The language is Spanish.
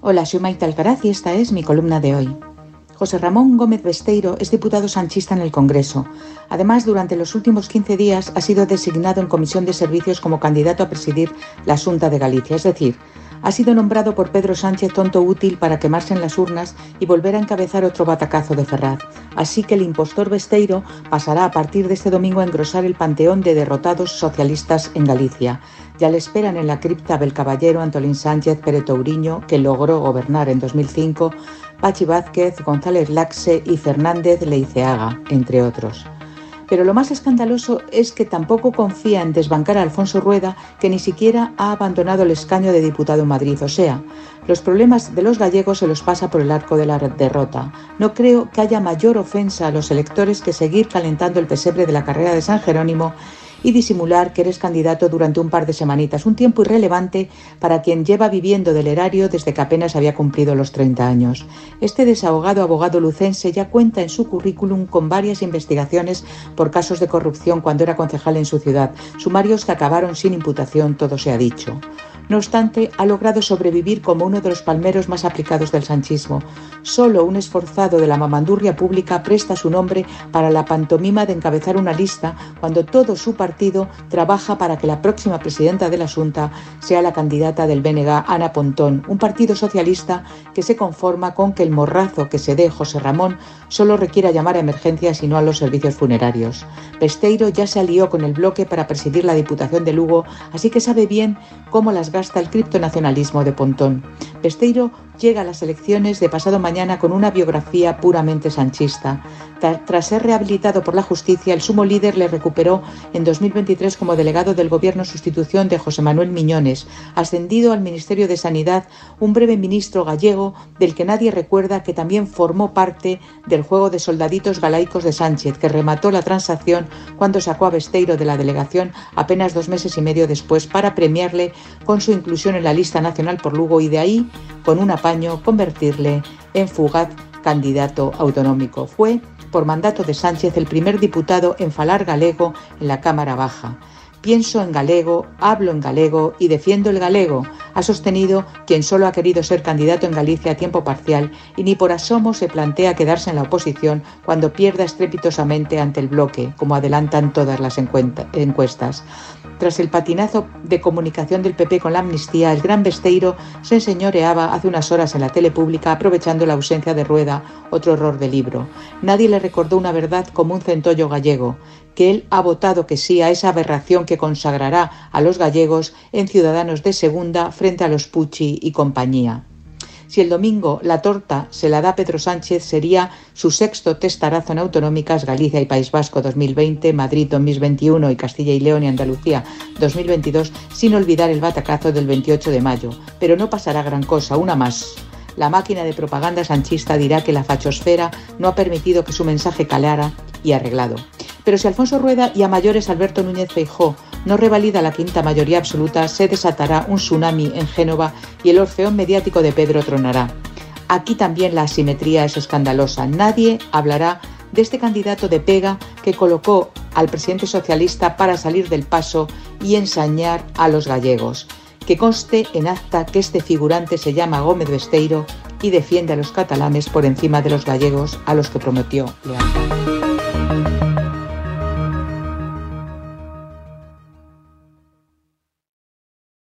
Hola, soy Maite Alcaraz y esta es mi columna de hoy. José Ramón Gómez Besteiro es diputado sanchista en el Congreso. Además, durante los últimos 15 días ha sido designado en Comisión de Servicios como candidato a presidir la Junta de Galicia, es decir, ha sido nombrado por Pedro Sánchez tonto útil para quemarse en las urnas y volver a encabezar otro batacazo de Ferraz. Así que el impostor Besteiro pasará a partir de este domingo a engrosar el panteón de derrotados socialistas en Galicia. Ya le esperan en la cripta del caballero Antolín Sánchez Peretouriño, que logró gobernar en 2005, Pachi Vázquez, González Laxe y Fernández Leiceaga, entre otros. Pero lo más escandaloso es que tampoco confía en desbancar a Alfonso Rueda, que ni siquiera ha abandonado el escaño de diputado en Madrid. O sea, los problemas de los gallegos se los pasa por el arco de la derrota. No creo que haya mayor ofensa a los electores que seguir calentando el pesebre de la carrera de San Jerónimo y disimular que eres candidato durante un par de semanitas, un tiempo irrelevante para quien lleva viviendo del erario desde que apenas había cumplido los 30 años. Este desahogado abogado lucense ya cuenta en su currículum con varias investigaciones por casos de corrupción cuando era concejal en su ciudad, sumarios que acabaron sin imputación, todo se ha dicho. No obstante, ha logrado sobrevivir como uno de los palmeros más aplicados del sanchismo. Solo un esforzado de la mamandurria pública presta su nombre para la pantomima de encabezar una lista cuando todo su partido trabaja para que la próxima presidenta de la Junta sea la candidata del BNG, Ana Pontón, un partido socialista que se conforma con que el morrazo que se dé José Ramón solo requiera llamar a emergencias y no a los servicios funerarios. Pesteiro ya se alió con el bloque para presidir la Diputación de Lugo, así que sabe bien cómo las gasta el criptonacionalismo de Pontón. Besteiro llega a las elecciones de pasado mañana con una biografía puramente sanchista. Tras ser rehabilitado por la justicia, el sumo líder le recuperó en 2023 como delegado del gobierno sustitución de José Manuel Miñones, ascendido al Ministerio de Sanidad, un breve ministro gallego del que nadie recuerda que también formó parte del juego de soldaditos galaicos de Sánchez, que remató la transacción cuando sacó a Besteiro de la delegación apenas dos meses y medio después para premiarle con su inclusión en la lista nacional por Lugo y de ahí, con un apaño, convertirle en fugaz candidato autonómico. Fue, por mandato de Sánchez, el primer diputado en falar galego en la Cámara Baja. Pienso en galego, hablo en galego y defiendo el galego, ha sostenido quien solo ha querido ser candidato en Galicia a tiempo parcial y ni por asomo se plantea quedarse en la oposición cuando pierda estrepitosamente ante el bloque, como adelantan todas las encuestas. Tras el patinazo de comunicación del PP con la amnistía, el gran Besteiro se enseñoreaba hace unas horas en la tele pública aprovechando la ausencia de Rueda, otro error del libro. Nadie le recordó una verdad como un centollo gallego, que él ha votado que sí a esa aberración que consagrará a los gallegos en ciudadanos de segunda frente a los Pucci y compañía. Si el domingo la torta se la da Pedro Sánchez, sería su sexto testarazo en autonómicas Galicia y País Vasco 2020, Madrid 2021 y Castilla y León y Andalucía 2022, sin olvidar el batacazo del 28 de mayo. Pero no pasará gran cosa, una más. La máquina de propaganda sanchista dirá que la fachosfera no ha permitido que su mensaje calara y arreglado. Pero si Alfonso Rueda y a mayores Alberto Núñez Feijó no revalida la quinta mayoría absoluta, se desatará un tsunami en Génova y el orfeón mediático de Pedro tronará. Aquí también la asimetría es escandalosa. Nadie hablará de este candidato de pega que colocó al presidente socialista para salir del paso y ensañar a los gallegos. Que conste en acta que este figurante se llama Gómez Besteiro y defiende a los catalanes por encima de los gallegos a los que prometió lealtad.